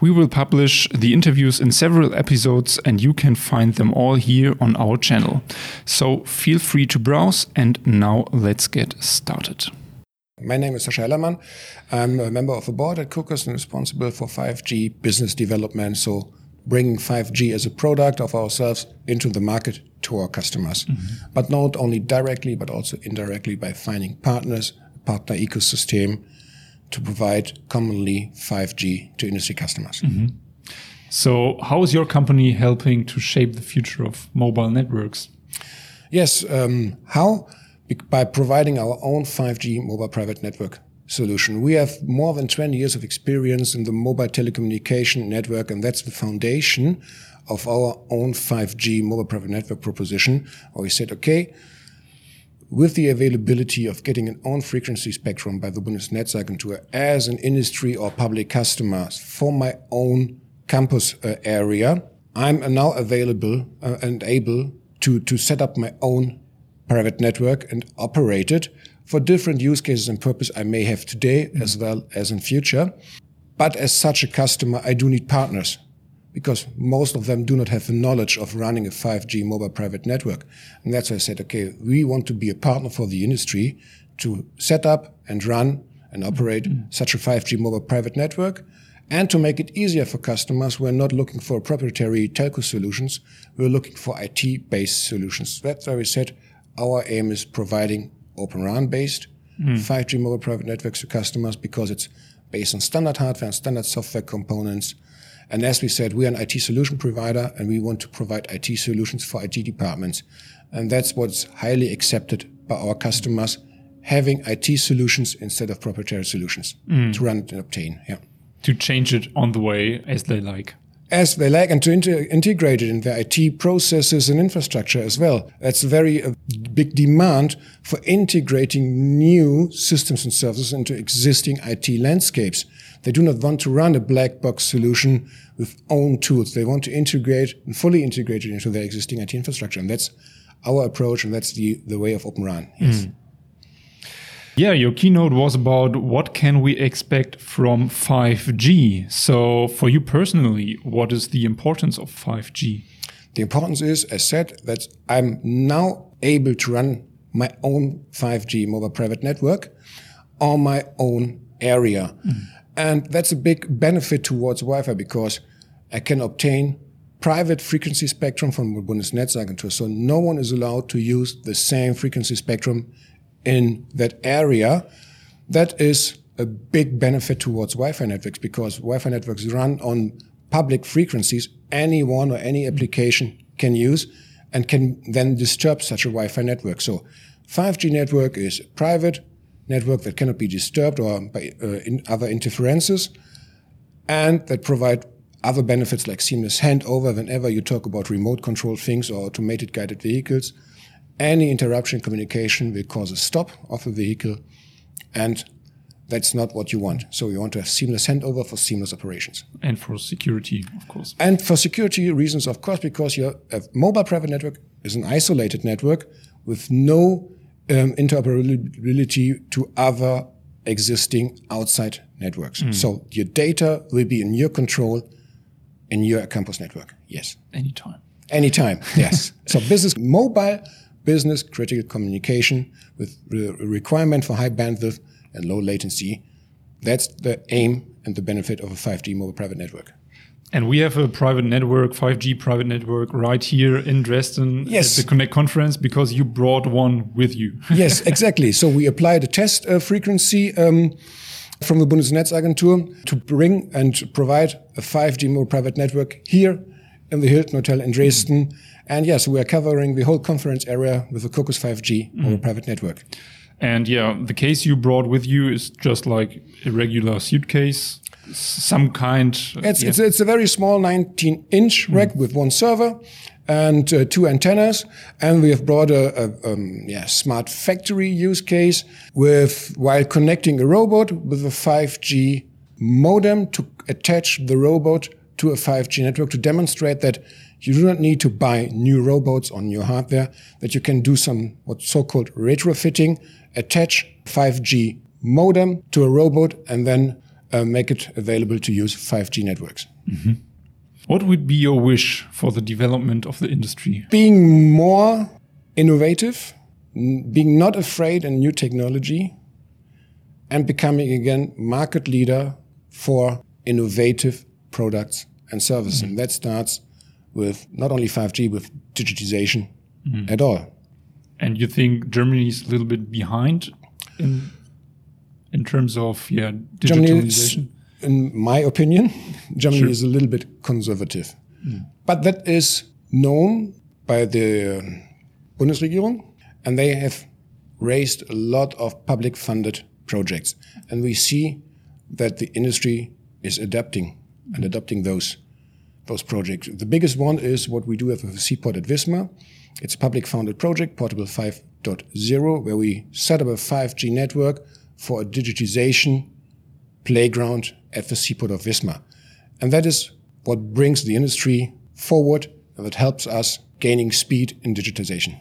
We will publish the interviews in several episodes, and you can find them all here on our channel. So feel free to browse, and now let's get started. My name is Sascha Hellermann. I'm a member of the board at Cocus and responsible for 5G business development. So bringing 5G as a product of ourselves into the market to our customers. Mm-hmm. But not only directly, but also indirectly by finding partners, partner ecosystem to provide commonly 5G to industry customers. Mm-hmm. So, how is your company helping to shape the future of mobile networks? Yes, um, how? By providing our own 5G mobile private network solution. We have more than 20 years of experience in the mobile telecommunication network, and that's the foundation of our own 5G mobile private network proposition. Where we said, okay, with the availability of getting an own frequency spectrum by the Bundesnetzagentur as an industry or public customer for my own campus uh, area, I'm now available uh, and able to, to set up my own private network and operate it for different use cases and purpose I may have today mm-hmm. as well as in future. But as such a customer, I do need partners because most of them do not have the knowledge of running a 5G mobile private network. And that's why I said, okay, we want to be a partner for the industry to set up and run and operate mm-hmm. such a 5G mobile private network. And to make it easier for customers, we're not looking for proprietary telco solutions. We're looking for IT based solutions. That's why we said our aim is providing Open RAN based mm. 5G mobile private networks to customers because it's based on standard hardware and standard software components. And as we said, we're an IT solution provider and we want to provide IT solutions for IT departments. And that's what's highly accepted by our customers, having IT solutions instead of proprietary solutions mm. to run and obtain. Yeah. To change it on the way as they like as they like and to inter- integrate it in their IT processes and infrastructure as well. That's a very uh, big demand for integrating new systems and services into existing IT landscapes. They do not want to run a black box solution with own tools. They want to integrate and fully integrate it into their existing IT infrastructure. And that's our approach and that's the, the way of Open RAN. Yes. Mm. Yeah, your keynote was about what can we expect from 5G. So for you personally, what is the importance of 5G? The importance is, as said, that I'm now able to run my own 5G mobile private network on my own area. Mm. And that's a big benefit towards Wi-Fi because I can obtain private frequency spectrum from the Bundesnetzagentur. So no one is allowed to use the same frequency spectrum in that area, that is a big benefit towards Wi-Fi networks because Wi-Fi networks run on public frequencies anyone or any application can use and can then disturb such a Wi-Fi network. So 5G network is a private network that cannot be disturbed or by uh, in other interferences and that provide other benefits like seamless handover whenever you talk about remote control things or automated guided vehicles any interruption in communication will cause a stop of the vehicle, and that's not what you want. So you want to have seamless handover for seamless operations. And for security, of course. And for security reasons, of course, because your mobile private network is an isolated network with no um, interoperability to other existing outside networks. Mm. So your data will be in your control in your campus network. Yes. Anytime. Anytime. Yes. so business mobile business critical communication with a requirement for high bandwidth and low latency. That's the aim and the benefit of a 5G mobile private network. And we have a private network, 5G private network, right here in Dresden yes. at the Connect conference because you brought one with you. yes, exactly. So we applied a test uh, frequency um, from the Bundesnetzagentur to bring and provide a 5G mobile private network here in the Hilton Hotel in Dresden. Mm. And yes, we are covering the whole conference area with the Cocus 5G mobile mm. private network. And yeah, the case you brought with you is just like a regular suitcase, some kind. It's, yeah. it's, it's, a very small 19 inch mm. rack with one server and uh, two antennas. And we have brought a, a um, yeah, smart factory use case with while connecting a robot with a 5G modem to attach the robot to a 5G network to demonstrate that you do not need to buy new robots on your hardware, that you can do some what's so-called retrofitting, attach 5G modem to a robot and then uh, make it available to use 5G networks. Mm -hmm. What would be your wish for the development of the industry? Being more innovative, being not afraid in new technology, and becoming again market leader for innovative products and services. Mm -hmm. And that starts with not only 5G, with digitization mm -hmm. at all. And you think Germany is a little bit behind in in terms of yeah digitalization? in my opinion, Germany sure. is a little bit conservative. Mm. But that is known by the Bundesregierung, and they have raised a lot of public funded projects. And we see that the industry is adapting and adopting those, those projects. The biggest one is what we do with the Seaport at Wismar. It's a public funded project, Portable 5.0, where we set up a 5G network for a digitization playground at the seaport of Wismar. And that is what brings the industry forward and that helps us gaining speed in digitization.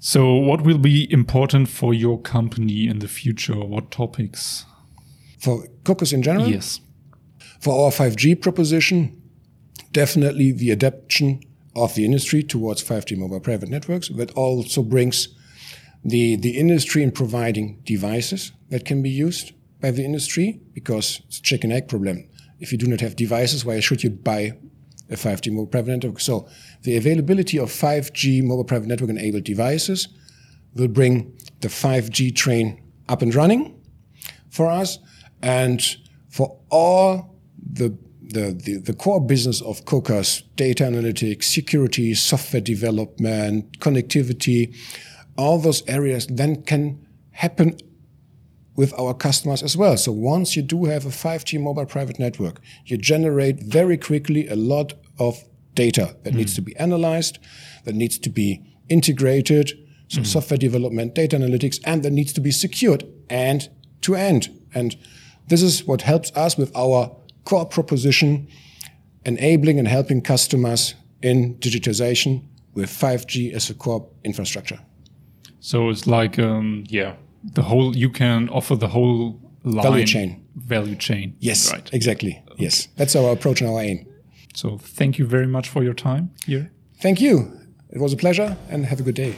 So, what will be important for your company in the future? What topics? For Cocus in general? Yes. For our 5G proposition, definitely the adaptation of the industry towards 5G mobile private networks. That also brings the, the industry in providing devices that can be used by the industry because it's a chicken egg problem. If you do not have devices, why should you buy a 5G mobile private network? So the availability of 5G mobile private network enabled devices will bring the 5G train up and running for us and for all the the, the, the, core business of Cocus, data analytics, security, software development, connectivity, all those areas then can happen with our customers as well. So once you do have a 5G mobile private network, you generate very quickly a lot of data that mm. needs to be analyzed, that needs to be integrated. So mm. software development, data analytics, and that needs to be secured end to end. And this is what helps us with our core proposition, enabling and helping customers in digitization with 5G as a core infrastructure. So it's like, um, yeah, the whole you can offer the whole line, value chain. Value chain. Yes right. exactly. Okay. yes. That's our approach and our aim. So thank you very much for your time here. Thank you. It was a pleasure and have a good day